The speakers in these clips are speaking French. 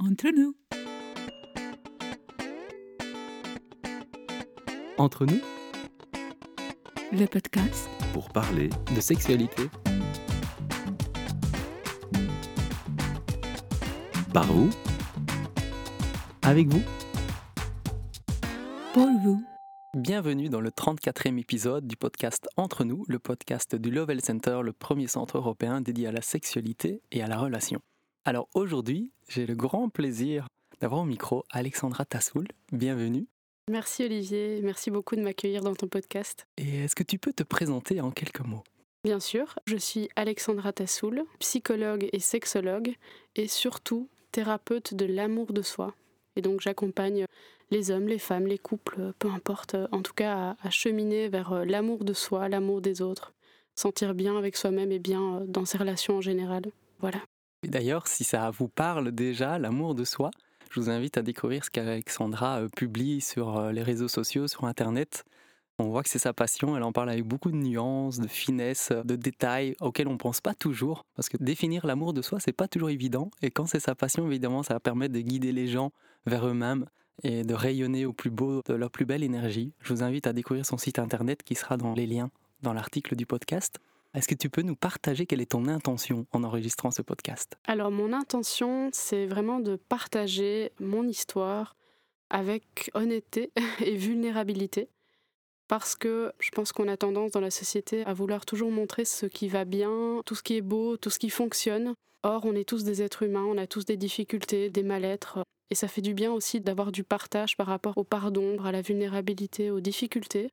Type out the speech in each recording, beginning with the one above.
Entre nous. Entre nous, Le podcast pour parler de sexualité. Par vous, avec vous. pour vous. Bienvenue dans le 34e épisode du podcast Entre nous, le podcast du Lovell Center, le premier centre européen dédié à la sexualité et à la relation. Alors aujourd'hui, j'ai le grand plaisir d'avoir au micro Alexandra Tassoul. Bienvenue. Merci Olivier, merci beaucoup de m'accueillir dans ton podcast. Et est-ce que tu peux te présenter en quelques mots? Bien sûr, je suis Alexandra Tassoul, psychologue et sexologue, et surtout thérapeute de l'amour de soi. Et donc j'accompagne les hommes, les femmes, les couples, peu importe, en tout cas à, à cheminer vers euh, l'amour de soi, l'amour des autres, sentir bien avec soi-même et bien euh, dans ses relations en général. Voilà. D'ailleurs, si ça vous parle déjà, l'amour de soi, je vous invite à découvrir ce qu'Alexandra euh, publie sur euh, les réseaux sociaux, sur Internet. On voit que c'est sa passion, elle en parle avec beaucoup de nuances, de finesse, de détails auxquels on ne pense pas toujours. Parce que définir l'amour de soi, c'est pas toujours évident. Et quand c'est sa passion, évidemment, ça va permettre de guider les gens vers eux-mêmes et de rayonner au plus beau de leur plus belle énergie. Je vous invite à découvrir son site internet qui sera dans les liens dans l'article du podcast. Est-ce que tu peux nous partager quelle est ton intention en enregistrant ce podcast? Alors mon intention, c'est vraiment de partager mon histoire avec honnêteté et vulnérabilité. Parce que je pense qu'on a tendance dans la société à vouloir toujours montrer ce qui va bien, tout ce qui est beau, tout ce qui fonctionne. Or, on est tous des êtres humains, on a tous des difficultés, des mal-être. Et ça fait du bien aussi d'avoir du partage par rapport aux parts d'ombre, à la vulnérabilité, aux difficultés.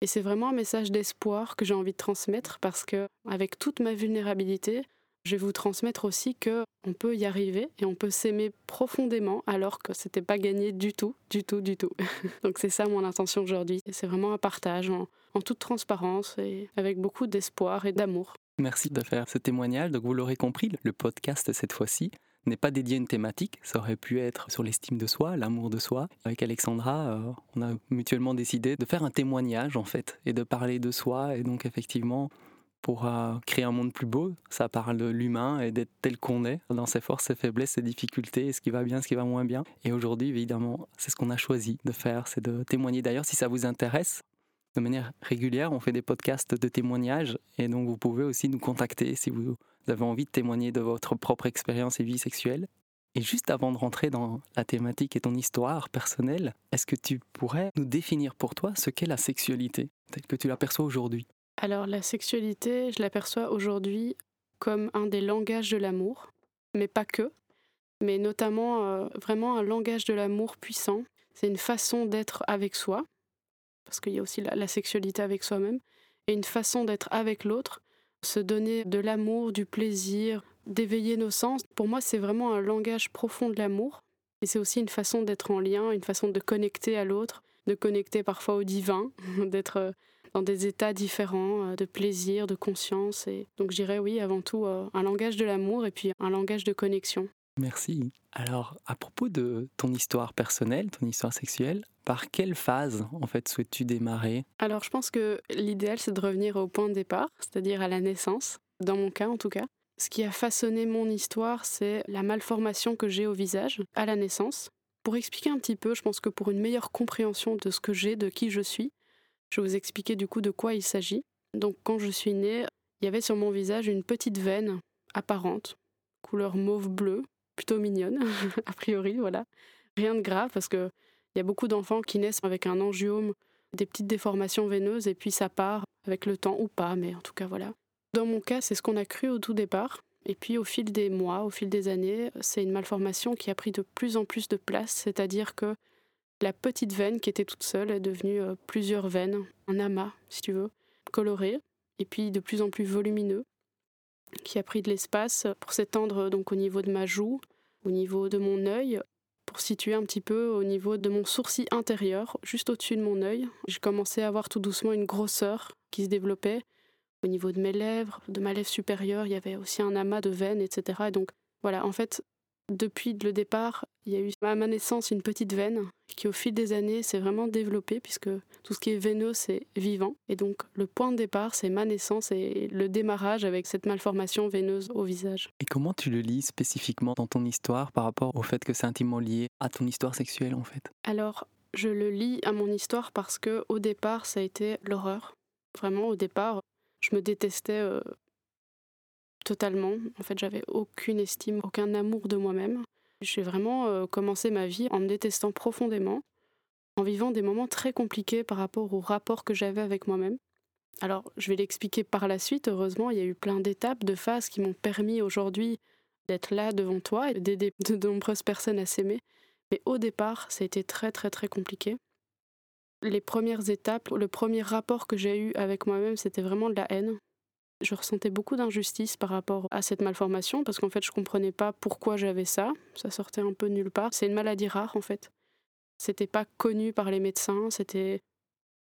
Et c'est vraiment un message d'espoir que j'ai envie de transmettre parce que, avec toute ma vulnérabilité, je vais vous transmettre aussi que on peut y arriver et on peut s'aimer profondément alors que c'était pas gagné du tout, du tout, du tout. Donc c'est ça mon intention aujourd'hui. C'est vraiment un partage en, en toute transparence et avec beaucoup d'espoir et d'amour. Merci de faire ce témoignage. Donc vous l'aurez compris, le podcast cette fois-ci n'est pas dédié à une thématique. Ça aurait pu être sur l'estime de soi, l'amour de soi. Avec Alexandra, euh, on a mutuellement décidé de faire un témoignage en fait et de parler de soi. Et donc effectivement, pour euh, créer un monde plus beau, ça parle de l'humain et d'être tel qu'on est, dans ses forces, ses faiblesses, ses difficultés, ce qui va bien, ce qui va moins bien. Et aujourd'hui, évidemment, c'est ce qu'on a choisi de faire, c'est de témoigner. D'ailleurs, si ça vous intéresse, de manière régulière, on fait des podcasts de témoignages et donc vous pouvez aussi nous contacter si vous avez envie de témoigner de votre propre expérience et vie sexuelle. Et juste avant de rentrer dans la thématique et ton histoire personnelle, est-ce que tu pourrais nous définir pour toi ce qu'est la sexualité, telle que tu l'aperçois aujourd'hui? Alors la sexualité, je l'aperçois aujourd'hui comme un des langages de l'amour, mais pas que, mais notamment euh, vraiment un langage de l'amour puissant. C'est une façon d'être avec soi, parce qu'il y a aussi la sexualité avec soi-même, et une façon d'être avec l'autre, se donner de l'amour, du plaisir, d'éveiller nos sens. Pour moi, c'est vraiment un langage profond de l'amour, et c'est aussi une façon d'être en lien, une façon de connecter à l'autre, de connecter parfois au divin, d'être euh, dans des états différents, euh, de plaisir, de conscience. Et donc, je dirais oui, avant tout, euh, un langage de l'amour et puis un langage de connexion. Merci. Alors, à propos de ton histoire personnelle, ton histoire sexuelle, par quelle phase en fait souhaites-tu démarrer? Alors, je pense que l'idéal, c'est de revenir au point de départ, c'est-à-dire à la naissance, dans mon cas en tout cas. Ce qui a façonné mon histoire, c'est la malformation que j'ai au visage à la naissance. Pour expliquer un petit peu, je pense que pour une meilleure compréhension de ce que j'ai, de qui je suis, je vais vous expliquer du coup de quoi il s'agit. Donc, quand je suis née, il y avait sur mon visage une petite veine apparente, couleur mauve-bleu, plutôt mignonne, a priori, voilà. Rien de grave parce que il y a beaucoup d'enfants qui naissent avec un angiome, des petites déformations veineuses et puis ça part avec le temps ou pas, mais en tout cas voilà. Dans mon cas, c'est ce qu'on a cru au tout départ. Et puis au fil des mois, au fil des années, c'est une malformation qui a pris de plus en plus de place, c'est-à-dire que la petite veine qui était toute seule est devenue euh, plusieurs veines, un amas, si tu veux, coloré, et puis de plus en plus volumineux, qui a pris de l'espace pour s'étendre donc au niveau de ma joue, au niveau de mon œil, pour situer un petit peu au niveau de mon sourcil intérieur, juste au-dessus de mon œil. J'ai commencé à avoir tout doucement une grosseur qui se développait au niveau de mes lèvres, de ma lèvre supérieure. Il y avait aussi un amas de veines, etc. Et donc voilà, en fait, depuis le départ, il y a eu à ma naissance une petite veine qui au fil des années s'est vraiment développée puisque tout ce qui est veineux c'est vivant et donc le point de départ c'est ma naissance et le démarrage avec cette malformation veineuse au visage. Et comment tu le lis spécifiquement dans ton histoire par rapport au fait que c'est intimement lié à ton histoire sexuelle en fait? Alors je le lis à mon histoire parce que au départ ça a été l'horreur. Vraiment au départ je me détestais euh, totalement. En fait, j'avais aucune estime, aucun amour de moi-même. J'ai vraiment euh, commencé ma vie en me détestant profondément, en vivant des moments très compliqués par rapport au rapport que j'avais avec moi-même. Alors, je vais l'expliquer par la suite. Heureusement, il y a eu plein d'étapes, de phases qui m'ont permis aujourd'hui d'être là devant toi et d'aider de nombreuses personnes à s'aimer. Mais au départ, ça a été très, très, très compliqué. Les premières étapes, le premier rapport que j'ai eu avec moi-même, c'était vraiment de la haine. Je ressentais beaucoup d'injustice par rapport à cette malformation parce qu'en fait je comprenais pas pourquoi j'avais ça. Ça sortait un peu nulle part. C'est une maladie rare en fait. C'était pas connu par les médecins, c'était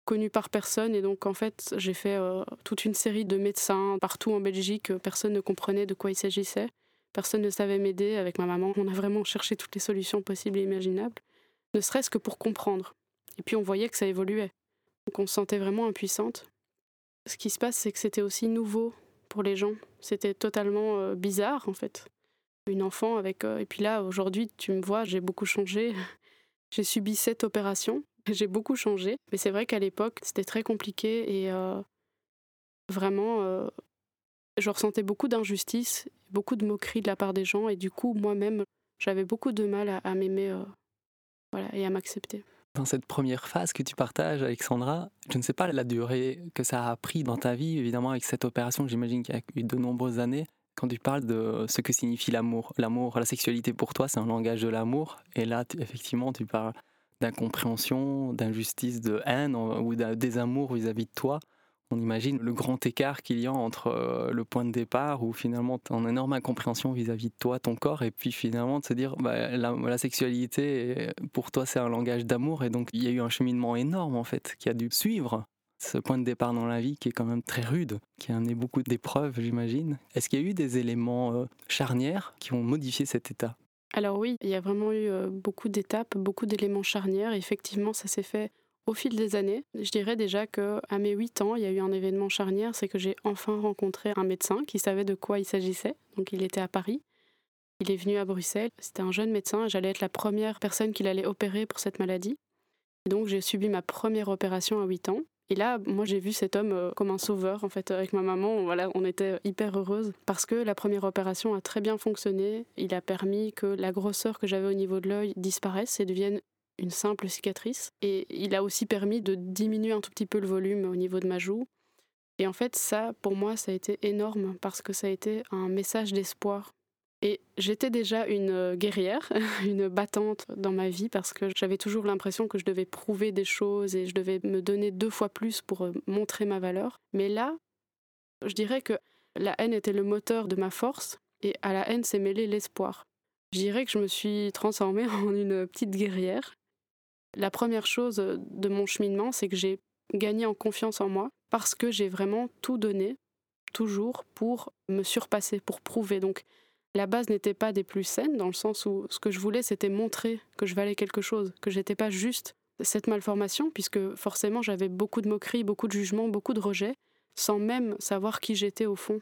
connu par personne et donc en fait j'ai fait euh, toute une série de médecins partout en Belgique. Personne ne comprenait de quoi il s'agissait. Personne ne savait m'aider avec ma maman. On a vraiment cherché toutes les solutions possibles et imaginables, ne serait-ce que pour comprendre. Et puis on voyait que ça évoluait. Donc on se sentait vraiment impuissante ce qui se passe, c'est que c'était aussi nouveau pour les gens. C'était totalement euh, bizarre, en fait. Une enfant avec. Euh, et puis là, aujourd'hui, tu me vois, j'ai beaucoup changé. j'ai subi cette opération. J'ai beaucoup changé. Mais c'est vrai qu'à l'époque, c'était très compliqué et euh, vraiment, je ressentais beaucoup d'injustice, beaucoup de moqueries de la part des gens. Et du coup, moi-même, j'avais beaucoup de mal à, à m'aimer voilà, et à m'accepter. Dans cette première phase que tu partages, Alexandra, je ne sais pas la durée que ça a pris dans ta vie, évidemment, avec cette opération, j'imagine qu'il y a eu de nombreuses années. Quand tu parles de ce que signifie l'amour, l'amour, la sexualité pour toi, c'est un langage de l'amour. Et là, effectivement, tu parles d'incompréhension, d'injustice, de haine ou d'un désamour vis-à-vis de toi on imagine le grand écart qu'il y a entre euh, le point de départ où finalement tu une énorme incompréhension vis-à-vis de toi, ton corps, et puis finalement de se dire bah, la, sexualité pour toi c'est un langage d'amour et donc il y a eu un cheminement énorme en fait qui a dû suivre ce point de départ dans la vie qui est quand même très rude, qui a amené beaucoup d'épreuves j'imagine. Est-ce qu'il y a eu des éléments euh, charnières qui ont modifié cet état? Alors oui, il y a vraiment eu euh, beaucoup d'étapes, beaucoup d'éléments charnières. Effectivement, ça s'est fait au fil des années, je dirais déjà que à mes 8 ans, il y a eu un événement charnière, c'est que j'ai enfin rencontré un médecin qui savait de quoi il s'agissait. Donc il était à Paris. Il est venu à Bruxelles. C'était un jeune médecin j'allais être la première personne qu'il allait opérer pour cette maladie. donc j'ai subi ma première opération à 8 ans. Et là, moi, j'ai vu cet homme euh, comme un sauveur, en fait, avec ma maman. Voilà, on était hyper heureuses parce que la première opération a très bien fonctionné. Il a permis que la grosseur que j'avais au niveau de l'œil disparaisse et devienne une simple cicatrice. Et il a aussi permis de diminuer un tout petit peu le volume au niveau de ma joue. Et en fait, ça, pour moi, ça a été énorme parce que ça a été un message d'espoir. Et j'étais déjà une euh, guerrière, une battante dans ma vie parce que j'avais toujours l'impression que je devais prouver des choses et je devais me donner deux fois plus pour euh, montrer ma valeur. Mais là, je dirais que la haine était le moteur de ma force et à la haine s'est mêlé l'espoir. Je dirais que je me suis transformée en une petite guerrière la première chose de mon cheminement, c'est que j'ai gagné en confiance en moi parce que j'ai vraiment tout donné, toujours, pour me surpasser, pour prouver. Donc la base n'était pas des plus saines, dans le sens où ce que je voulais, c'était montrer que je valais quelque chose, que j'étais pas juste cette malformation, puisque forcément j'avais beaucoup de moqueries, beaucoup de jugements, beaucoup de rejets, sans même savoir qui j'étais au fond.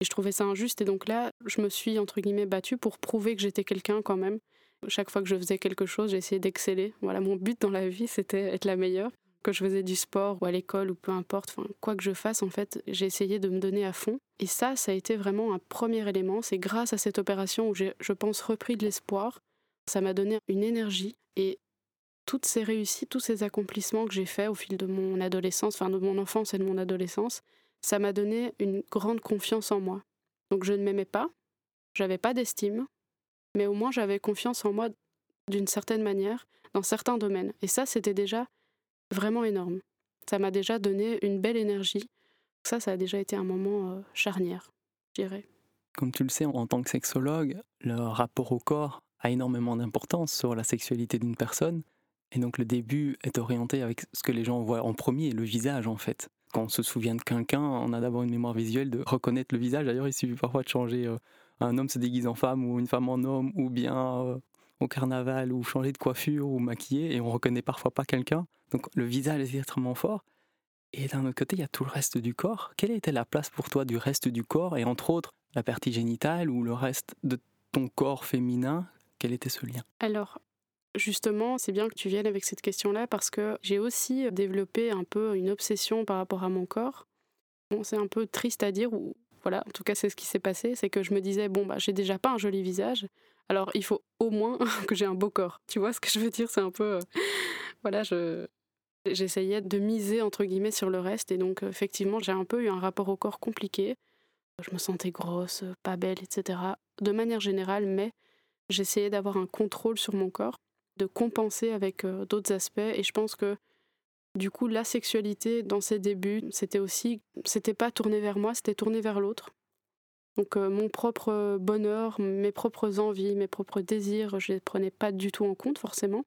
Et je trouvais ça injuste, et donc là, je me suis, entre guillemets, battue pour prouver que j'étais quelqu'un quand même, chaque fois que je faisais quelque chose, j'essayais d'exceller. Voilà, mon but dans la vie, c'était être la meilleure. Que je faisais du sport ou à l'école ou peu importe, enfin, quoi que je fasse, en fait, j'ai essayé de me donner à fond. Et ça, ça a été vraiment un premier élément. C'est grâce à cette opération où j'ai, je pense, repris de l'espoir. Ça m'a donné une énergie. Et toutes ces réussites, tous ces accomplissements que j'ai faits au fil de mon adolescence, enfin de mon enfance et de mon adolescence, ça m'a donné une grande confiance en moi. Donc je ne m'aimais pas, j'avais pas d'estime, mais au moins j'avais confiance en moi d'une certaine manière, dans certains domaines. Et ça, c'était déjà vraiment énorme. Ça m'a déjà donné une belle énergie. Ça, ça a déjà été un moment euh, charnière, je dirais. Comme tu le sais, en tant que sexologue, le rapport au corps a énormément d'importance sur la sexualité d'une personne. Et donc le début est orienté avec ce que les gens voient en premier, le visage en fait. Quand on se souvient de quelqu'un, on a d'abord une mémoire visuelle de reconnaître le visage. D'ailleurs, il suffit parfois de changer euh, un homme se déguise en femme ou une femme en homme, ou bien euh, au carnaval, ou changer de coiffure, ou maquiller, et on reconnaît parfois pas quelqu'un. Donc le visage est extrêmement fort. Et d'un autre côté, il y a tout le reste du corps. Quelle était la place pour toi du reste du corps, et entre autres la partie génitale ou le reste de ton corps féminin? Quel était ce lien? Alors, Justement, c'est bien que tu viennes avec cette question-là parce que j'ai aussi développé un peu une obsession par rapport à mon corps. Bon, c'est un peu triste à dire, ou voilà, en tout cas c'est ce qui s'est passé, c'est que je me disais bon bah j'ai déjà pas un joli visage, alors il faut au moins que j'ai un beau corps. Tu vois ce que je veux dire? C'est un peu, euh, voilà, je j'essayais de miser entre guillemets sur le reste et donc effectivement j'ai un peu eu un rapport au corps compliqué. Je me sentais grosse, pas belle, etc. De manière générale, mais j'essayais d'avoir un contrôle sur mon corps de compenser avec euh, d'autres aspects. Et je pense que du coup, la sexualité dans ses débuts, c'était aussi, c'était pas tourné vers moi, c'était tourné vers l'autre. Donc euh, mon propre bonheur, mes propres envies, mes propres désirs, je les prenais pas du tout en compte forcément.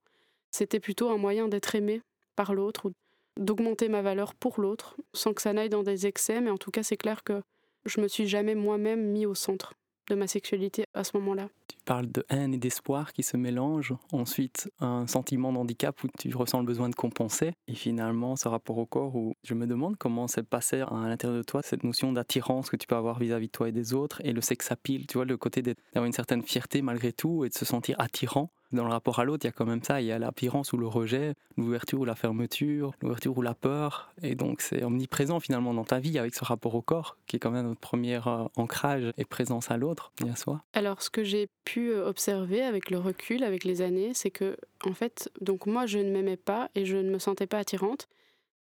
C'était plutôt un moyen d'être aimé par l'autre ou d'augmenter ma valeur pour l'autre, sans que ça n'aille dans des excès. Mais en tout cas, c'est clair que je me suis jamais moi-même mis au centre de ma sexualité à ce moment-là. Tu parles de haine et d'espoir qui se mélangent, ensuite un sentiment d'handicap où tu ressens le besoin de compenser, et finalement ce rapport au corps où je me demande comment s'est passé à l'intérieur de toi cette notion d'attirance que tu peux avoir vis-à-vis de toi et des autres, et le sexe pile, tu vois, le côté d'avoir une certaine fierté malgré tout et de se sentir attirant dans le rapport à l'autre, il y a quand même ça, il y a l'apparence ou le rejet, l'ouverture ou la fermeture, l'ouverture ou la peur, et donc c'est omniprésent finalement dans ta vie avec ce rapport au corps, qui est quand même notre premier euh, ancrage et présence à l'autre et à soi. Alors ce que j'ai pu euh, observer avec le recul, avec les années, c'est que en fait, donc moi je ne m'aimais pas et je ne me sentais pas attirante,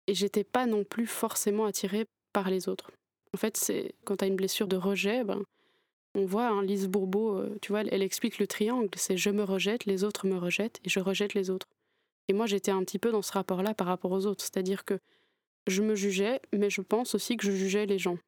et j'étais pas non plus forcément attirée par les autres. En fait, c'est quand tu as une blessure de rejet, ben, on voit hein, Lise Bourbeau, euh, tu vois, elle, explique le triangle, c'est je me rejette, les autres me rejettent et je rejette les autres. Et moi j'étais un petit peu dans ce rapport-là par rapport aux autres, c'est-à-dire que je me jugeais, mais je pense aussi que je jugeais les gens.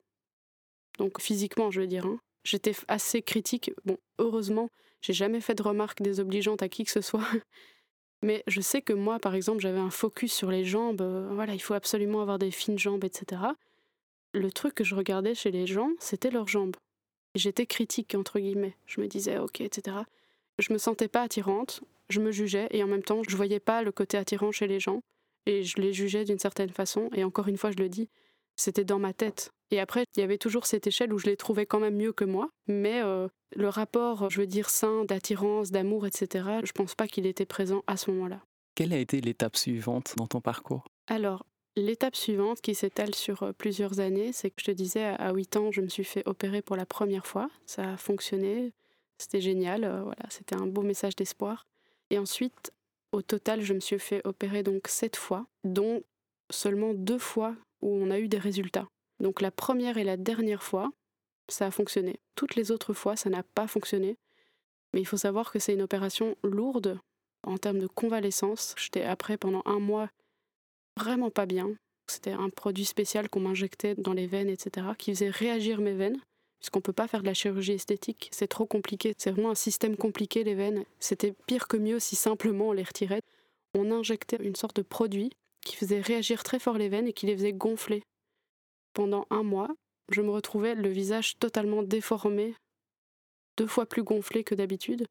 Donc physiquement, je veux dire. Hein. J'étais assez critique. Bon, heureusement, j'ai jamais fait de remarques désobligeantes à qui que ce soit. Mais je sais que moi, par exemple, j'avais un focus sur les jambes. Euh, voilà, il faut absolument avoir des fines jambes, etc. Le truc que je regardais chez les gens, c'était leurs jambes j'étais critique, entre guillemets. Je me disais, ok, etc. Je me sentais pas attirante, je me jugeais, et en même temps, je voyais pas le côté attirant chez les gens, et je les jugeais d'une certaine façon, et encore une fois, je le dis, c'était dans ma tête. Et après, il y avait toujours cette échelle où je les trouvais quand même mieux que moi, mais euh, le rapport, je veux dire, sain, d'attirance, d'amour, etc., je pense pas qu'il était présent à ce moment-là. Quelle a été l'étape suivante dans ton parcours? Alors, L'étape suivante, qui s'étale sur euh, plusieurs années, c'est que je te disais, à 8 ans, je me suis fait opérer pour la première fois. Ça a fonctionné, c'était génial, euh, voilà, c'était un beau message d'espoir. Et ensuite, au total, je me suis fait opérer donc 7 fois, dont seulement deux fois où on a eu des résultats. Donc la première et la dernière fois, ça a fonctionné. Toutes les autres fois, ça n'a pas fonctionné. Mais il faut savoir que c'est une opération lourde en termes de convalescence. J'étais après pendant un mois vraiment pas bien. C'était un produit spécial qu'on m'injectait dans les veines, etc., qui faisait réagir mes veines, puisqu'on ne peut pas faire de la chirurgie esthétique, c'est trop compliqué, c'est vraiment un système compliqué, les veines. C'était pire que mieux si simplement on les retirait. On injectait une sorte de produit qui faisait réagir très fort les veines et qui les faisait gonfler. Pendant un mois, je me retrouvais le visage totalement déformé, deux fois plus gonflé que d'habitude.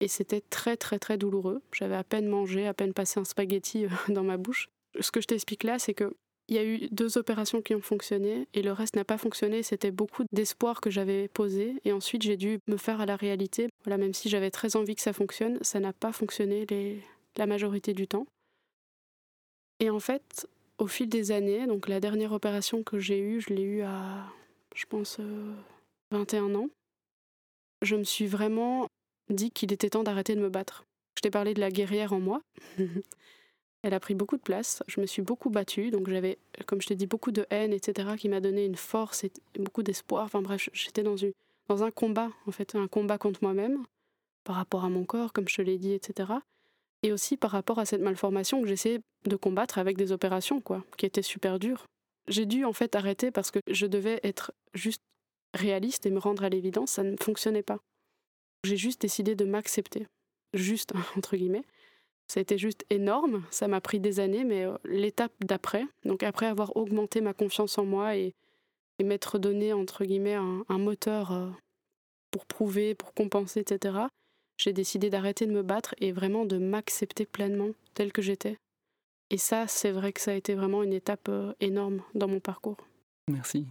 Et c'était très très très douloureux. J'avais à peine mangé, à peine passé un spaghetti euh, dans ma bouche ce que je t'explique là, c'est que il y a eu deux opérations qui ont fonctionné et le reste n'a pas fonctionné. C'était beaucoup d'espoir que j'avais posé et ensuite j'ai dû me faire à la réalité. Voilà, même si j'avais très envie que ça fonctionne, ça n'a pas fonctionné la majorité du temps. Et en fait, au fil des années, donc la dernière opération que j'ai eue, je l'ai eue à, je pense, 21 euh, ans. Je me suis vraiment dit qu'il était temps d'arrêter de me battre. Je t'ai parlé de la guerrière en moi. Elle a pris beaucoup de place. Je me suis beaucoup battue, donc j'avais, comme je t'ai dit, beaucoup de haine, etc., qui m'a donné une force et beaucoup d'espoir. Enfin bref, j'étais dans, dans un combat, en fait, un combat contre moi-même, par rapport à mon corps, comme je te l'ai dit, etc. Et aussi par rapport à cette malformation que j'essayais de combattre avec des opérations, quoi, qui étaient super dures. J'ai dû en fait arrêter parce que je devais être juste réaliste et me rendre à l'évidence, ça ne fonctionnait pas. J'ai juste décidé de m'accepter, juste entre guillemets, ça a été juste énorme, ça m'a pris des années, mais euh, l'étape d'après, donc après avoir augmenté ma confiance en moi et, m'être donné, entre guillemets, un, moteur euh, pour prouver, pour compenser, etc., j'ai décidé d'arrêter de me battre et vraiment de m'accepter pleinement telle que j'étais. Et ça, c'est vrai que ça a été vraiment une étape euh, énorme dans mon parcours. Merci.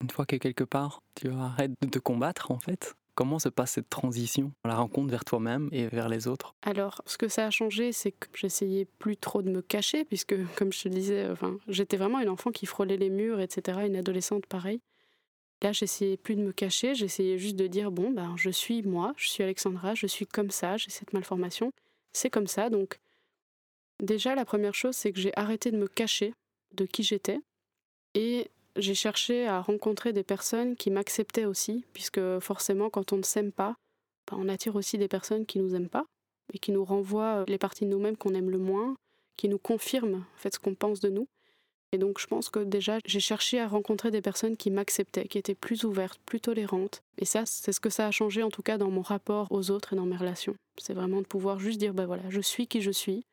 Une fois que quelque part tu arrêtes de te combattre, en fait, comment se passe cette transition, la rencontre vers toi-même et vers les autres? Alors, ce que ça a changé, c'est que j'essayais plus trop de me cacher, puisque, comme je te disais, enfin, j'étais vraiment une enfant qui frôlait les murs, etc., une adolescente pareille. Là, j'essayais plus de me cacher, j'essayais juste de dire bon, ben, je suis moi, je suis Alexandra, je suis comme ça, j'ai cette malformation, c'est comme ça. Donc, déjà, la première chose, c'est que j'ai arrêté de me cacher de qui j'étais et j'ai cherché à rencontrer des personnes qui m'acceptaient aussi, puisque forcément, quand on ne s'aime pas, ben, on attire aussi des personnes qui nous aiment pas et qui nous renvoient les parties de nous-mêmes qu'on aime le moins, qui nous confirment en fait ce qu'on pense de nous. Et donc je pense que déjà j'ai cherché à rencontrer des personnes qui m'acceptaient, qui étaient plus ouvertes, plus tolérantes. Et ça, c'est ce que ça a changé en tout cas dans mon rapport aux autres et dans mes relations. C'est vraiment de pouvoir juste dire, ben voilà, je suis qui je suis.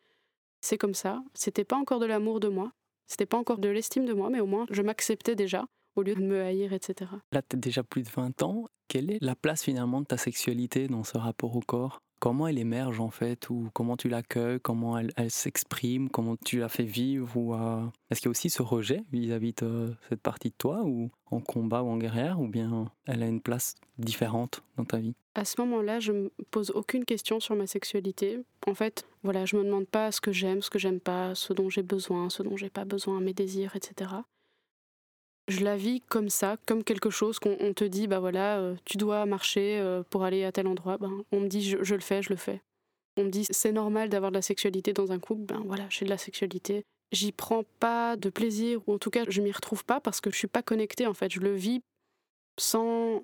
C'est comme ça. C'était pas encore de l'amour de moi, c'était pas encore de l'estime de moi, mais au moins je m'acceptais déjà au lieu de me haïr, etc. Là, tu as déjà plus de 20 ans. Quelle est la place finalement de ta sexualité dans ce rapport au corps? Comment elle émerge en fait Ou comment tu l'accueilles Comment elle, s'exprime Comment tu la fais vivre ou euh, Est-ce qu'il y a aussi ce rejet vis-à-vis de cette partie de toi ou en combat ou en guerrière Ou bien elle a une place différente dans ta vie? À ce moment-là, je me pose aucune question sur ma sexualité. En fait, voilà, je me demande pas ce que j'aime, ce que j'aime pas, ce dont j'ai besoin, ce dont j'ai pas besoin, mes désirs, etc je la vis comme ça, comme quelque chose qu'on te dit, bah voilà, euh, tu dois marcher euh, pour aller à tel endroit. Ben, on me dit, je, le fais, je le fais. On me dit, c'est normal d'avoir de la sexualité dans un couple. Ben voilà, j'ai de la sexualité. J'y prends pas de plaisir, ou en tout cas, je m'y retrouve pas parce que je suis pas connectée. En fait, je le vis sans,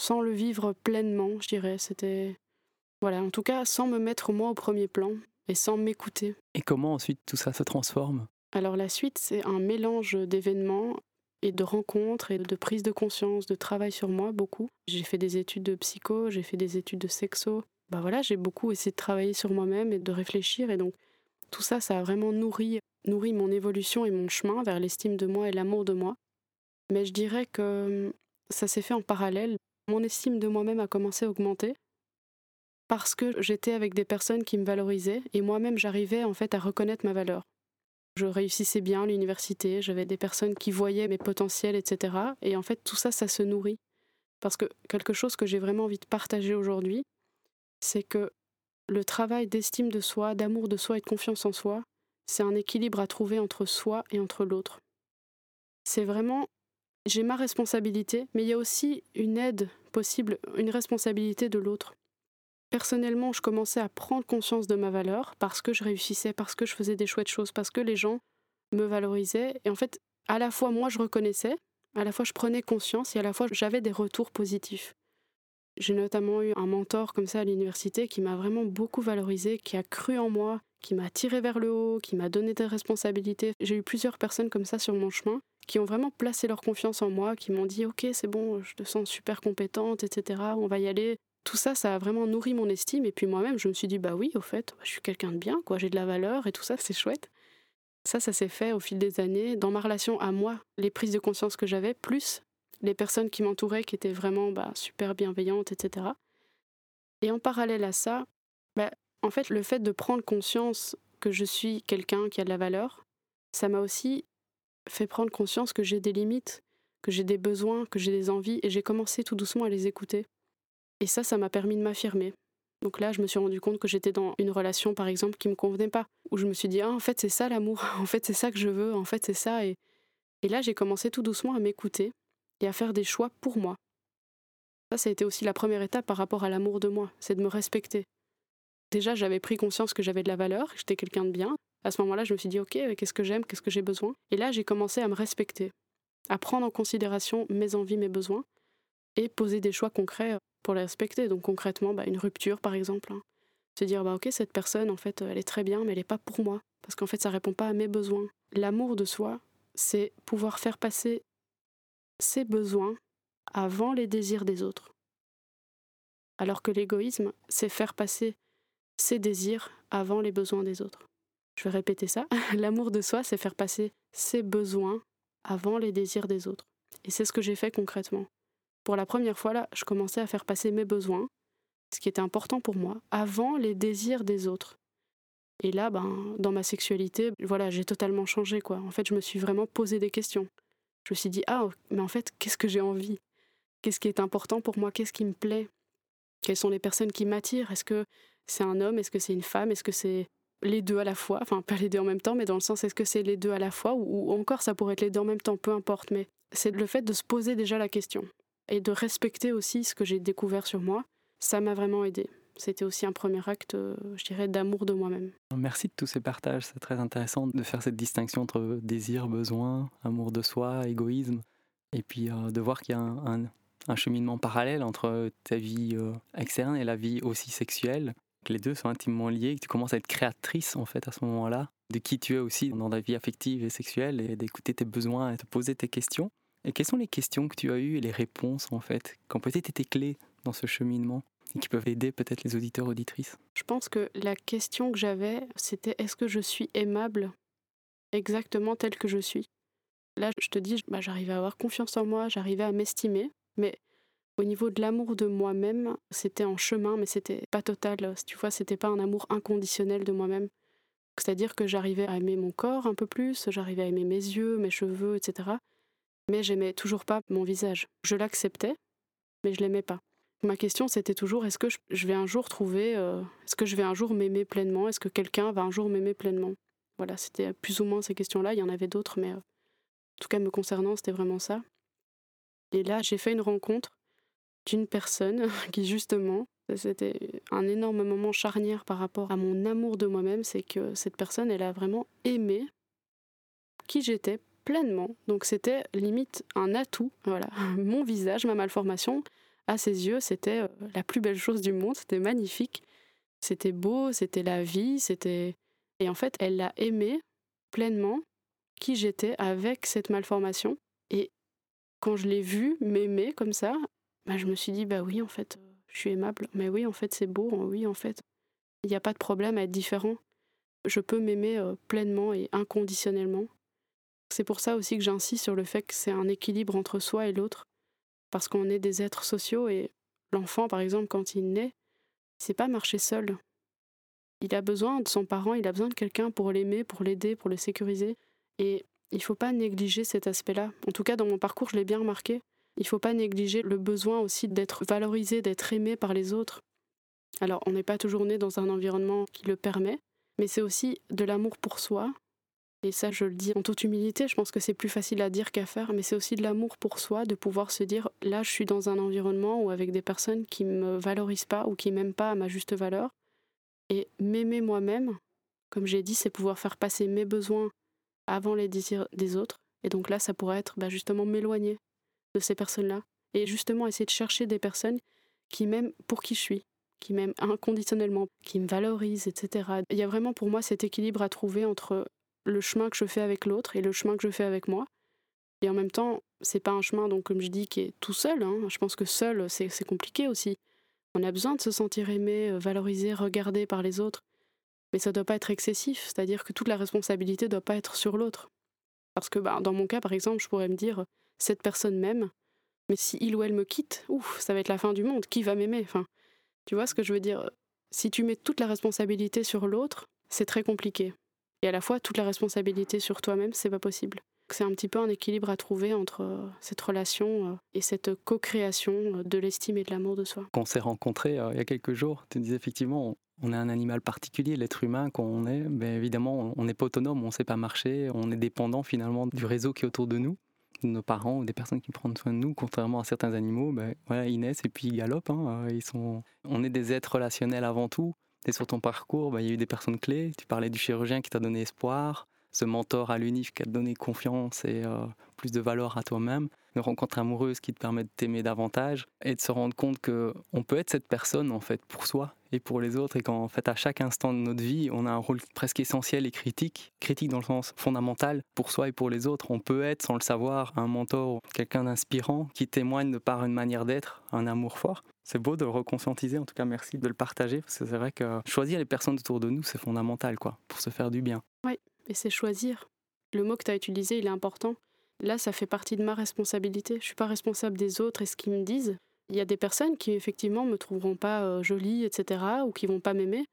sans le vivre pleinement, je dirais. C'était. Voilà, en tout cas, sans me mettre moi au premier plan et sans m'écouter. Et comment ensuite tout ça se transforme? Alors la suite, c'est un mélange d'événements et de rencontres et de prise de conscience, de travail sur moi beaucoup. J'ai fait des études de psycho, j'ai fait des études de sexo. Bah voilà, j'ai beaucoup essayé de travailler sur moi-même et de réfléchir et donc tout ça ça a vraiment nourri nourri mon évolution et mon chemin vers l'estime de moi et l'amour de moi. Mais je dirais que hum, ça s'est fait en parallèle. Mon estime de moi-même a commencé à augmenter parce que j'étais avec des personnes qui me valorisaient et moi-même j'arrivais en fait à reconnaître ma valeur. Je réussissais bien l'université, j'avais des personnes qui voyaient mes potentiels, etc. Et en fait, tout ça, ça se nourrit. Parce que quelque chose que j'ai vraiment envie de partager aujourd'hui, c'est que le travail d'estime de soi, d'amour de soi et de confiance en soi, c'est un équilibre à trouver entre soi et entre l'autre. C'est vraiment, j'ai ma responsabilité, mais il y a aussi une aide possible, une responsabilité de l'autre. Personnellement, je commençais à prendre conscience de ma valeur parce que je réussissais, parce que je faisais des chouettes choses, parce que les gens me valorisaient. Et en fait, à la fois moi je reconnaissais, à la fois je prenais conscience et à la fois j'avais des retours positifs. J'ai notamment eu un mentor comme ça à l'université qui m'a vraiment beaucoup valorisé, qui a cru en moi, qui m'a tiré vers le haut, qui m'a donné des responsabilités. J'ai eu plusieurs personnes comme ça sur mon chemin qui ont vraiment placé leur confiance en moi, qui m'ont dit ok c'est bon, je te sens super compétente, etc. On va y aller tout ça, ça a vraiment nourri mon estime. Et puis moi-même, je me suis dit, bah oui, au fait, je suis quelqu'un de bien, quoi, j'ai de la valeur et tout ça, c'est chouette. Ça, ça s'est fait au fil des années, dans ma relation à moi, les prises de conscience que j'avais, plus les personnes qui m'entouraient, qui étaient vraiment bah, super bienveillantes, etc. Et en parallèle à ça, bah, en fait, le fait de prendre conscience que je suis quelqu'un qui a de la valeur, ça m'a aussi fait prendre conscience que j'ai des limites, que j'ai des besoins, que j'ai des envies, et j'ai commencé tout doucement à les écouter. Et ça, ça m'a permis de m'affirmer. Donc là, je me suis rendu compte que j'étais dans une relation, par exemple, qui me convenait pas, où je me suis dit, ah, en fait, c'est ça l'amour, en fait, c'est ça que je veux, en fait, c'est ça. Et, et là, j'ai commencé tout doucement à m'écouter et à faire des choix pour moi. Ça, ça a été aussi la première étape par rapport à l'amour de moi, c'est de me respecter. Déjà, j'avais pris conscience que j'avais de la valeur, que j'étais quelqu'un de bien. À ce moment-là, je me suis dit, ok, qu'est-ce que j'aime, qu'est-ce que j'ai besoin? Et là, j'ai commencé à me respecter, à prendre en considération mes envies, mes besoins, et poser des choix concrets pour les respecter. Donc concrètement, bah, une rupture par exemple. Hein. Se dire, bah, ok, cette personne, en fait, elle est très bien, mais elle n'est pas pour moi. Parce qu'en fait, ça répond pas à mes besoins. L'amour de soi, c'est pouvoir faire passer ses besoins avant les désirs des autres. Alors que l'égoïsme, c'est faire passer ses désirs avant les besoins des autres. Je vais répéter ça. L'amour de soi, c'est faire passer ses besoins avant les désirs des autres. Et c'est ce que j'ai fait concrètement pour la première fois, là, je commençais à faire passer mes besoins, ce qui était important pour moi, avant les désirs des autres. Et là, ben, dans ma sexualité, voilà, j'ai totalement changé, quoi. En fait, je me suis vraiment posé des questions. Je me suis dit, ah, mais en fait, qu'est-ce que j'ai envie? Qu'est-ce qui est important pour moi? Qu'est-ce qui me plaît? Quelles sont les personnes qui m'attirent? Est-ce que c'est un homme? Est-ce que c'est une femme? Est-ce que c'est les deux à la fois? Enfin, pas les deux en même temps, mais dans le sens, est-ce que c'est les deux à la fois? Ou, encore, ça pourrait être les deux en même temps, peu importe. Mais c'est le fait de se poser déjà la question et de respecter aussi ce que j'ai découvert sur moi. Ça m'a vraiment aidé. C'était aussi un premier acte, euh, je dirais, d'amour de moi-même. Merci de tous ces partages. C'est très intéressant de faire cette distinction entre désir, besoin, amour de soi, égoïsme. Et puis euh, de voir qu'il y a un, cheminement parallèle entre ta vie euh, externe et la vie aussi sexuelle. Que les deux sont intimement liés, que tu commences à être créatrice en fait à ce moment-là, de qui tu es aussi dans ta vie affective et sexuelle et d'écouter tes besoins et de poser tes questions. Et quelles sont les questions que tu as eues et les réponses en fait, qui ont peut-être été clés dans ce cheminement et qui peuvent aider peut-être les auditeurs auditrices? Je pense que la question que j'avais, c'était est-ce que je suis aimable exactement tel que je suis? Là, je te dis, bah, j'arrivais à avoir confiance en moi, j'arrivais à m'estimer, mais au niveau de l'amour de moi-même, c'était en chemin, mais c'était pas total. Tu vois, c'était pas un amour inconditionnel de moi-même. C'est-à-dire que j'arrivais à aimer mon corps un peu plus, j'arrivais à aimer mes yeux, mes cheveux, etc. Mais j'aimais toujours pas mon visage. Je l'acceptais, mais je l'aimais pas. Ma question, c'était toujours est-ce que je vais un jour trouver, euh, est-ce que je vais un jour m'aimer pleinement? Est-ce que quelqu'un va un jour m'aimer pleinement? Voilà, c'était plus ou moins ces questions-là. Il y en avait d'autres, mais euh, en tout cas me concernant, c'était vraiment ça. Et là, j'ai fait une rencontre d'une personne qui, justement, c'était un énorme moment charnière par rapport à mon amour de moi-même, c'est que cette personne, elle a vraiment aimé qui j'étais pleinement. Donc c'était limite un atout, voilà. Mon visage, ma malformation, à ses yeux, c'était euh, la plus belle chose du monde, c'était magnifique. C'était beau, c'était la vie, c'était... Et en fait, elle l'a aimé pleinement qui j'étais avec cette malformation. Et quand je l'ai vu m'aimer comme ça, bah, je me suis dit, bah oui, en fait, je suis aimable. Mais oui, en fait, c'est beau. Oui, en fait, il n'y a pas de problème à être différent. Je peux m'aimer euh, pleinement et inconditionnellement. C'est pour ça aussi que j'insiste sur le fait que c'est un équilibre entre soi et l'autre. Parce qu'on est des êtres sociaux et l'enfant, par exemple, quand il naît, c'est pas marcher seul. Il a besoin de son parent, il a besoin de quelqu'un pour l'aimer, pour l'aider, pour le sécuriser. Et il faut pas négliger cet aspect-là. En tout cas, dans mon parcours, je l'ai bien remarqué. Il faut pas négliger le besoin aussi d'être valorisé, d'être aimé par les autres. Alors, on n'est pas toujours né dans un environnement qui le permet, mais c'est aussi de l'amour pour soi. Et ça, je le dis en toute humilité, je pense que c'est plus facile à dire qu'à faire, mais c'est aussi de l'amour pour soi, de pouvoir se dire, là, je suis dans un environnement ou avec des personnes qui ne me valorisent pas ou qui m'aiment pas à ma juste valeur. Et m'aimer moi-même, comme j'ai dit, c'est pouvoir faire passer mes besoins avant les désirs des autres. Et donc là, ça pourrait être bah, justement m'éloigner de ces personnes-là. Et justement essayer de chercher des personnes qui m'aiment pour qui je suis, qui m'aiment inconditionnellement, qui me valorisent, etc. Il y a vraiment pour moi cet équilibre à trouver entre le chemin que je fais avec l'autre et le chemin que je fais avec moi. Et en même temps, c'est pas un chemin, donc comme je dis, qui est tout seul. Hein. Je pense que seul, c'est compliqué aussi. On a besoin de se sentir aimé, valorisé, regardé par les autres. Mais ça doit pas être excessif, c'est-à-dire que toute la responsabilité doit pas être sur l'autre. Parce que bah, dans mon cas, par exemple, je pourrais me dire, cette personne m'aime, mais si il ou elle me quitte, ouf, ça va être la fin du monde, qui va m'aimer enfin, Tu vois ce que je veux dire? Si tu mets toute la responsabilité sur l'autre, c'est très compliqué. Et à la fois, toute la responsabilité sur toi-même, c'est pas possible. C'est un petit peu un équilibre à trouver entre euh, cette relation euh, et cette co-création euh, de l'estime et de l'amour de soi. Quand on s'est rencontrés il y a quelques jours, tu disais effectivement, on est un animal particulier, l'être humain qu'on est, mais évidemment, on n'est pas autonome, on ne sait pas marcher, on est dépendant finalement du réseau qui est autour de nous, de nos parents ou des personnes qui prennent soin de nous, contrairement à certains animaux, ben, ils naissent et puis ils galopent. Hein, ils sont... On est des êtres relationnels avant tout. Et sur ton parcours, ben, il y a eu des personnes clés. Tu parlais du chirurgien qui t'a donné espoir, ce mentor à l'UNIF qui t'a donné confiance et euh, plus de valeur à toi-même une rencontre amoureuse qui te permet de t'aimer davantage et de se rendre compte que on peut être cette personne en fait pour soi et pour les autres et qu'en fait à chaque instant de notre vie on a un rôle presque essentiel et critique critique dans le sens fondamental. Pour soi et pour les autres on peut être sans le savoir un mentor quelqu'un d'inspirant qui témoigne de par une manière d'être un amour fort. C'est beau de le reconscientiser en tout cas merci de le partager parce que c'est vrai que choisir les personnes autour de nous c'est fondamental quoi pour se faire du bien. Oui et c'est choisir. Le mot que tu as utilisé il est important Là, ça fait partie de ma responsabilité. Je suis pas responsable des autres et ce qu'ils me disent. Il y a des personnes qui effectivement me trouveront pas euh, jolie, etc., ou qui vont pas m'aimer.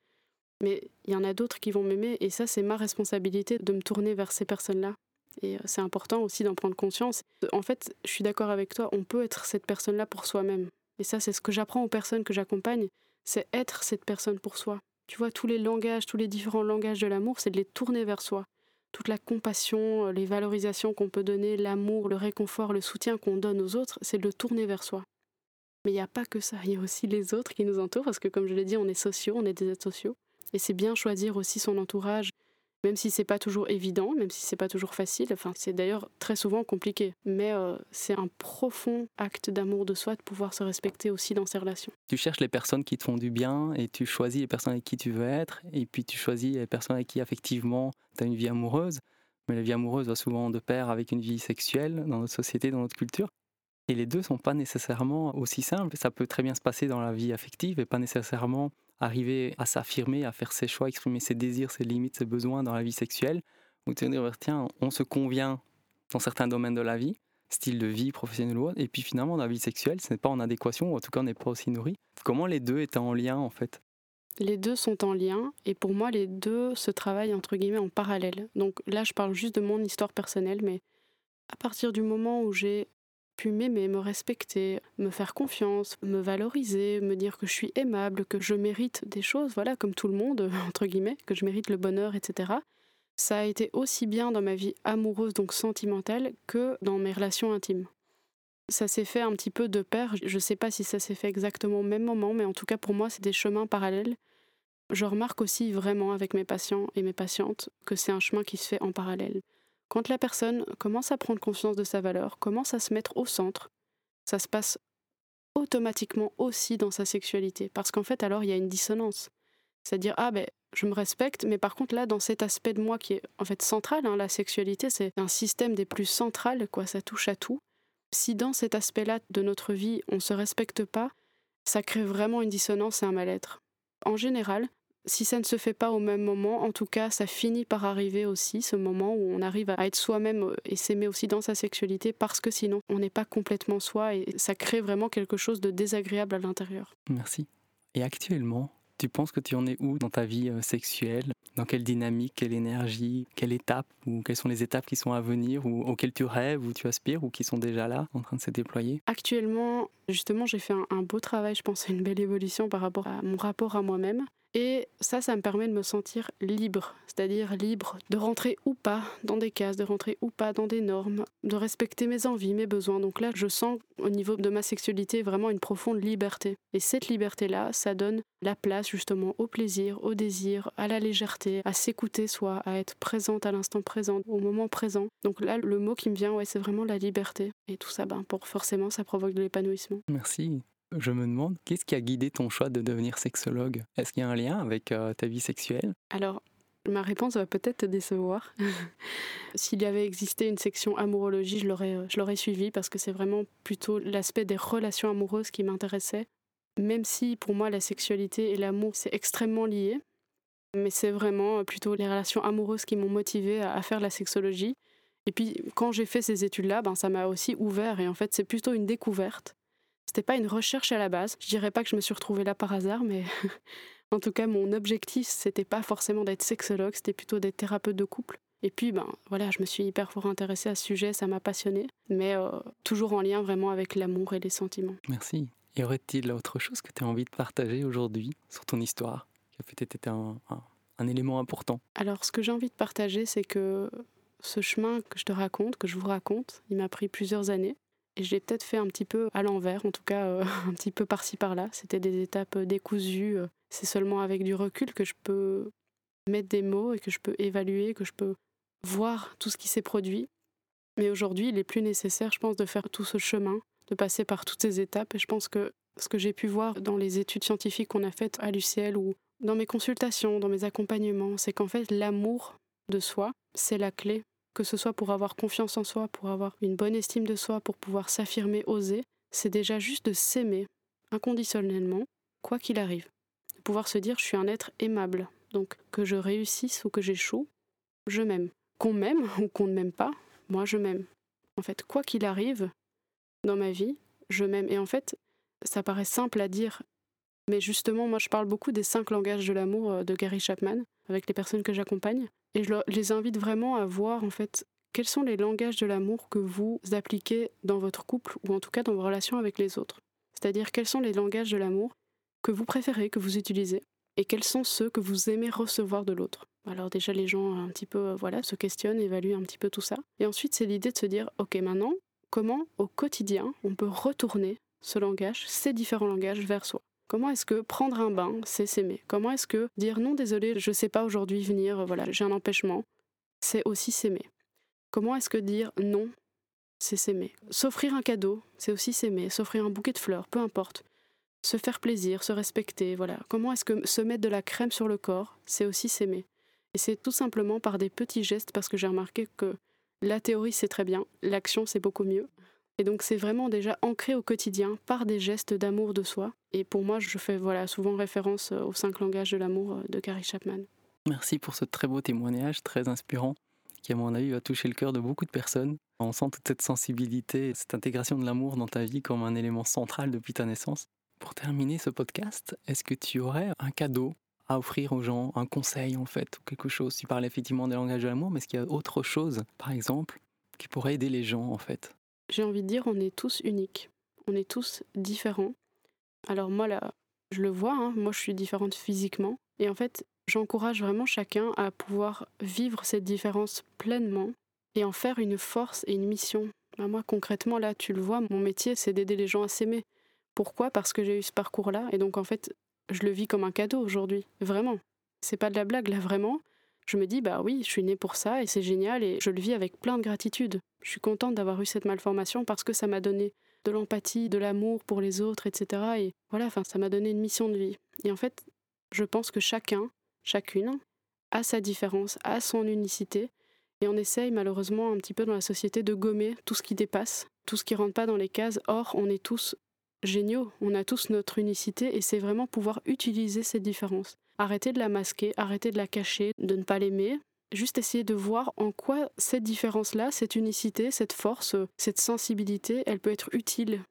Mais il y en a d'autres qui vont m'aimer et ça, c'est ma responsabilité de me tourner vers ces personnes-là. Et euh, c'est important aussi d'en prendre conscience. En fait, je suis d'accord avec toi, on peut être cette personne-là pour soi-même. Et ça, c'est ce que j'apprends aux personnes que j'accompagne, c'est être cette personne pour soi. Tu vois, tous les langages, tous les différents langages de l'amour, c'est de les tourner vers soi. Toute la compassion, euh, les valorisations qu'on peut donner, l'amour, le réconfort, le soutien qu'on donne aux autres, c'est de le tourner vers soi. Mais il n'y a pas que ça, il y a aussi les autres qui nous entourent, parce que comme je l'ai dit, on est sociaux, on est des êtres sociaux. Et c'est bien choisir aussi son entourage, même si c'est pas toujours évident, même si c'est pas toujours facile. Enfin, c'est d'ailleurs très souvent compliqué. Mais euh, c'est un profond acte d'amour de soi de pouvoir se respecter aussi dans ses relations. Tu cherches les personnes qui te font du bien et tu choisis les personnes avec qui tu veux être. Et puis tu choisis les personnes avec qui effectivement tu as une vie amoureuse. Mais la vie amoureuse va souvent de pair avec une vie sexuelle dans notre société, dans notre culture. Et les deux sont pas nécessairement aussi simples. Ça peut très bien se passer dans la vie affective et pas nécessairement arriver à s'affirmer, à faire ses choix, exprimer ses désirs, ses limites, ses besoins dans la vie sexuelle, ou te dire, tiens, on se convient dans certains domaines de la vie, style de vie, professionnel ou autre, et puis finalement, dans la vie sexuelle, ce n'est pas en adéquation, ou en tout cas, on n'est pas aussi nourri. Comment les deux étaient en lien, en fait? Les deux sont en lien, et pour moi, les deux se travaillent, entre guillemets, en parallèle. Donc là, je parle juste de mon histoire personnelle, mais à partir du moment où j'ai pu m'aimer, me respecter, me faire confiance, me valoriser, me dire que je suis aimable, que je mérite des choses, voilà, comme tout le monde, entre guillemets, que je mérite le bonheur, etc. Ça a été aussi bien dans ma vie amoureuse, donc sentimentale, que dans mes relations intimes. Ça s'est fait un petit peu de pair, je ne sais pas si ça s'est fait exactement au même moment, mais en tout cas pour moi c'est des chemins parallèles. Je remarque aussi vraiment avec mes patients et mes patientes que c'est un chemin qui se fait en parallèle. Quand la personne commence à prendre conscience de sa valeur, commence à se mettre au centre, ça se passe automatiquement aussi dans sa sexualité. Parce qu'en fait, alors, il y a une dissonance. C'est-à-dire, ah ben, je me respecte, mais par contre, là, dans cet aspect de moi qui est en fait central, hein, la sexualité, c'est un système des plus centrales, quoi, ça touche à tout. Si dans cet aspect-là de notre vie, on ne se respecte pas, ça crée vraiment une dissonance et un mal-être. En général, si ça ne se fait pas au même moment, en tout cas, ça finit par arriver aussi, ce moment où on arrive à être soi-même euh, et s'aimer aussi dans sa sexualité, parce que sinon, on n'est pas complètement soi et ça crée vraiment quelque chose de désagréable à l'intérieur. Merci. Et actuellement, tu penses que tu en es où dans ta vie euh, sexuelle? Dans quelle dynamique, quelle énergie, quelle étape Ou quelles sont les étapes qui sont à venir ou auxquelles tu rêves ou tu aspires ou qui sont déjà là, en train de se déployer? Actuellement, justement, j'ai fait un, beau travail, je pense, une belle évolution par rapport à mon rapport à moi-même. Et ça, ça me permet de me sentir libre, c'est-à-dire libre de rentrer ou pas dans des cases, de rentrer ou pas dans des normes, de respecter mes envies, mes besoins. Donc là, je sens au niveau de ma sexualité vraiment une profonde liberté. Et cette liberté-là, ça donne la place justement au plaisir, au désir, à la légèreté, à s'écouter soi, à être présente à l'instant présent, au moment présent. Donc là, le mot qui me vient, ouais, c'est vraiment la liberté. Et tout ça, ben, pour forcément, ça provoque de l'épanouissement. Merci. Je me demande, qu'est-ce qui a guidé ton choix de devenir sexologue? Est-ce qu'il y a un lien avec euh, ta vie sexuelle? Alors, ma réponse va peut-être te décevoir. S'il y avait existé une section amourologie, je l'aurais, je l'aurais suivi parce que c'est vraiment plutôt l'aspect des relations amoureuses qui m'intéressait. Même si pour moi la sexualité et l'amour c'est extrêmement lié, mais c'est vraiment euh, plutôt les relations amoureuses qui m'ont motivé à, faire la sexologie. Et puis quand j'ai fait ces études-là, ben, ça m'a aussi ouvert et en fait c'est plutôt une découverte c'était pas une recherche à la base. Je dirais pas que je me suis retrouvée là par hasard, mais en tout cas, mon objectif, c'était pas forcément d'être sexologue, c'était plutôt d'être thérapeute de couple. Et puis, ben voilà, je me suis hyper fort intéressée à ce sujet, ça m'a passionnée, mais euh, toujours en lien vraiment avec l'amour et les sentiments. Merci. Y aurait-il autre chose que tu as envie de partager aujourd'hui sur ton histoire, qui a peut-être été un, un élément important? Alors, ce que j'ai envie de partager, c'est que ce chemin que je te raconte, que je vous raconte, il m'a pris plusieurs années. Je l'ai peut-être fait un petit peu à l'envers, en tout cas euh, un petit peu par-ci par-là. C'était des étapes décousues. Euh. C'est seulement avec du recul que je peux mettre des mots et que je peux évaluer, que je peux voir tout ce qui s'est produit. Mais aujourd'hui, il est plus nécessaire, je pense, de faire tout ce chemin, de passer par toutes ces étapes. Et je pense que ce que j'ai pu voir dans les études scientifiques qu'on a faites à l'UCL ou dans mes consultations, dans mes accompagnements, c'est qu'en fait, l'amour de soi, c'est la clé que ce soit pour avoir confiance en soi, pour avoir une bonne estime de soi, pour pouvoir s'affirmer, oser, c'est déjà juste de s'aimer inconditionnellement, quoi qu'il arrive. Pouvoir se dire je suis un être aimable. Donc que je réussisse ou que j'échoue, je m'aime. Qu'on m'aime ou qu'on ne m'aime pas, moi je m'aime. En fait, quoi qu'il arrive dans ma vie, je m'aime. Et en fait, ça paraît simple à dire, mais justement, moi, je parle beaucoup des cinq langages de l'amour euh, de Gary Chapman avec les personnes que j'accompagne. Et je les invite vraiment à voir, en fait, quels sont les langages de l'amour que vous appliquez dans votre couple ou en tout cas dans vos relations avec les autres. C'est-à-dire quels sont les langages de l'amour que vous préférez, que vous utilisez, et quels sont ceux que vous aimez recevoir de l'autre. Alors déjà les gens un petit peu euh, voilà se questionnent, évaluent un petit peu tout ça. Et ensuite c'est l'idée de se dire ok maintenant comment au quotidien on peut retourner ce langage, ces différents langages vers soi. Comment est-ce que prendre un bain, c'est s'aimer? Comment est-ce que dire non désolé, je ne sais pas aujourd'hui venir, voilà, j'ai un empêchement, c'est aussi s'aimer? Comment est-ce que dire non, c'est s'aimer? S'offrir un cadeau, c'est aussi s'aimer. S'offrir un bouquet de fleurs, peu importe. Se faire plaisir, se respecter, voilà. Comment est-ce que se mettre de la crème sur le corps, c'est aussi s'aimer? Et c'est tout simplement par des petits gestes parce que j'ai remarqué que la théorie c'est très bien, l'action c'est beaucoup mieux. Et donc c'est vraiment déjà ancré au quotidien par des gestes d'amour de soi. Et pour moi, je fais voilà souvent référence aux cinq langages de l'amour de Carrie Chapman. Merci pour ce très beau témoignage, très inspirant, qui à mon avis va toucher le cœur de beaucoup de personnes. On sent toute cette sensibilité, cette intégration de l'amour dans ta vie comme un élément central depuis ta naissance. Pour terminer ce podcast, est-ce que tu aurais un cadeau à offrir aux gens, un conseil en fait, ou quelque chose? Tu parles effectivement des langages de l'amour, mais est-ce qu'il y a autre chose, par exemple, qui pourrait aider les gens en fait? J'ai envie de dire, on est tous uniques. On est tous différents. Alors moi, là, je le vois, hein, moi je suis différente physiquement. Et en fait, j'encourage vraiment chacun à pouvoir vivre cette différence pleinement et en faire une force et une mission. Bah, moi, concrètement, là, tu le vois, mon métier, c'est d'aider les gens à s'aimer. Pourquoi? Parce que j'ai eu ce parcours-là. Et donc, en fait, je le vis comme un cadeau aujourd'hui. Vraiment. C'est pas de la blague, là, vraiment je me dis, bah oui, je suis née pour ça et c'est génial et je le vis avec plein de gratitude. Je suis contente d'avoir eu cette malformation parce que ça m'a donné de l'empathie, de l'amour pour les autres, etc. Et voilà, enfin, ça m'a donné une mission de vie. Et en fait, je pense que chacun, chacune, a sa différence, a son unicité. Et on essaye malheureusement un petit peu dans la société de gommer tout ce qui dépasse, tout ce qui rentre pas dans les cases. Or, on est tous géniaux, on a tous notre unicité et c'est vraiment pouvoir utiliser cette différence. Arrêter de la masquer, arrêter de la cacher, de ne pas l'aimer. Juste essayer de voir en quoi cette différence-là, cette unicité, cette force, cette sensibilité, elle peut être utile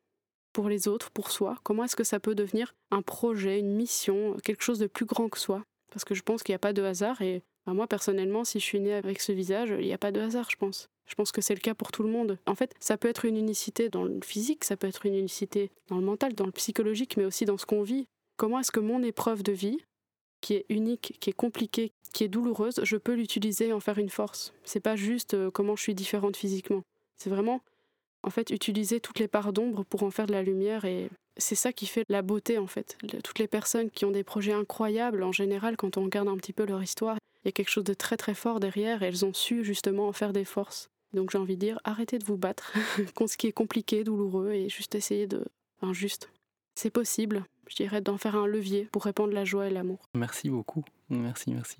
pour les autres, pour soi. Comment est-ce que ça peut devenir un projet, une mission, quelque chose de plus grand que soi? Parce que je pense qu'il n'y a pas de hasard et bah, moi personnellement, si je suis née avec ce visage, il n'y a pas de hasard, je pense. Je pense que c'est le cas pour tout le monde. En fait, ça peut être une unicité dans le physique, ça peut être une unicité dans le mental, dans le psychologique, mais aussi dans ce qu'on vit. Comment est-ce que mon épreuve de vie, qui est unique, qui est compliquée, qui est douloureuse, je peux l'utiliser et en faire une force. C'est pas juste euh, comment je suis différente physiquement. C'est vraiment, en fait, utiliser toutes les parts d'ombre pour en faire de la lumière et c'est ça qui fait la beauté, en fait. Toutes les personnes qui ont des projets incroyables, en général, quand on regarde un petit peu leur histoire, il y a quelque chose de très très fort derrière et elles ont su justement en faire des forces. Donc j'ai envie de dire, arrêtez de vous battre contre ce qui est compliqué, douloureux et juste essayer de. Enfin, juste. C'est possible, je dirais, d'en faire un levier pour répandre la joie et l'amour. Merci beaucoup. Merci, merci.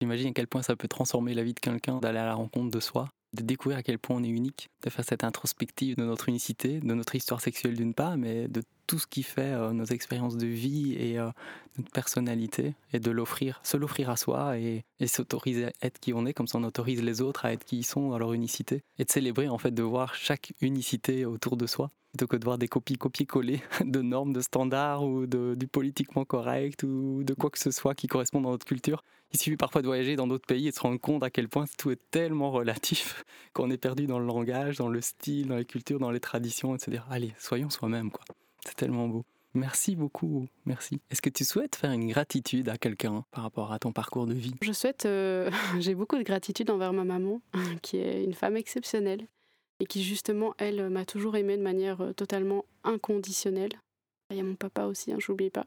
J'imagine à quel point ça peut transformer la vie de quelqu'un d'aller à la rencontre de soi, de découvrir à quel point on est unique, de faire cette introspective de notre unicité, de notre histoire sexuelle d'une part, mais de tout ce qui fait euh, nos expériences de vie et euh, notre personnalité, et de l'offrir, se l'offrir à soi et, et s'autoriser à être qui on est, comme ça on autorise les autres à être qui ils sont dans leur unicité, et de célébrer en fait de voir chaque unicité autour de soi plutôt que de voir des copies copier-coller de normes, de standards ou de, du politiquement correct ou de quoi que ce soit qui correspond dans notre culture. Il suffit parfois de voyager dans d'autres pays et de se rendre compte à quel point tout est tellement relatif qu'on est perdu dans le langage, dans le style, dans les cultures, dans les traditions, etc. Allez, soyons soi-même, quoi. C'est tellement beau. Merci beaucoup, merci. Est-ce que tu souhaites faire une gratitude à quelqu'un par rapport à ton parcours de vie? Je souhaite, euh, j'ai beaucoup de gratitude envers ma maman, qui est une femme exceptionnelle, et qui justement, elle, m'a toujours aimée de manière euh, totalement inconditionnelle. Il y a mon papa aussi, hein, j'oublie pas.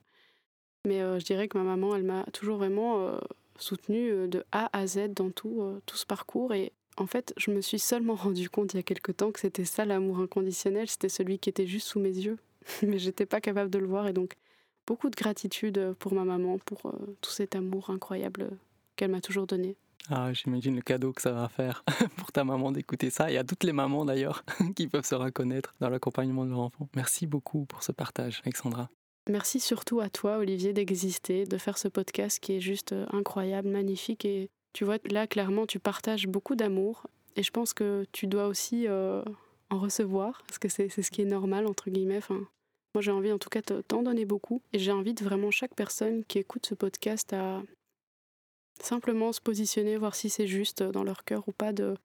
Mais euh, je dirais que ma maman, elle m'a toujours vraiment euh, soutenue de A à Z dans tout, tout ce parcours. Et en fait, je me suis seulement rendu compte il y a quelque temps que c'était ça l'amour inconditionnel, c'était celui qui était juste sous mes yeux. Mais j'étais pas capable de le voir. Et donc, beaucoup de gratitude pour ma maman, pour tout cet amour incroyable qu'elle m'a toujours donné. Ah, j'imagine le cadeau que ça va faire pour ta maman d'écouter ça et à toutes les mamans d'ailleurs qui peuvent se reconnaître dans l'accompagnement de leur enfant. Merci beaucoup pour ce partage, Alexandra. Merci surtout à toi, Olivier, d'exister, de faire ce podcast qui est juste euh, incroyable, magnifique. Et tu vois, là, clairement, tu partages beaucoup d'amour. Et je pense que tu dois aussi euh, en recevoir, parce que c'est ce qui est normal, entre guillemets. Moi, j'ai envie en tout cas t'en donner beaucoup. Et de vraiment chaque personne qui écoute ce podcast à simplement se positionner, voir si c'est juste dans leur cœur ou pas, de,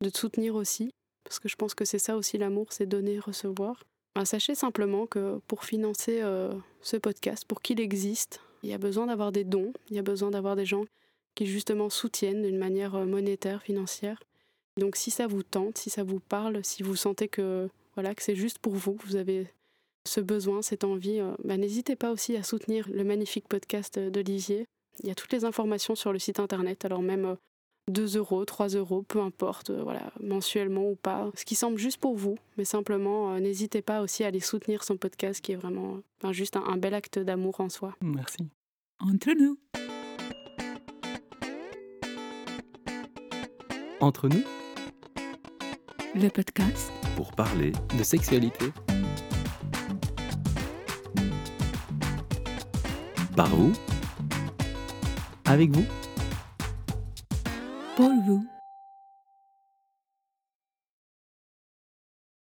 de te soutenir aussi. Parce que je pense que c'est ça aussi l'amour, c'est donner, recevoir. Sachez simplement que pour financer euh, ce podcast, pour qu'il existe, il y a besoin d'avoir des dons, il y a besoin d'avoir des gens qui justement soutiennent d'une manière euh, monétaire, financière. Donc si ça vous tente, si ça vous parle, si vous sentez que voilà que c'est juste pour vous, que vous avez ce besoin, cette envie, euh, bah, n'hésitez pas aussi à soutenir le magnifique podcast d'Olivier. Il y a toutes les informations sur le site internet, alors même 2 euh, euros, 3 euros, peu importe, voilà, mensuellement ou pas, ce qui semble juste pour vous, mais simplement n'hésitez pas aussi à aller soutenir son podcast qui est vraiment juste un bel acte d'amour en soi. Merci. Entre nous. Entre nous Le podcast pour parler de sexualité. par vous, Avec vous pour vous.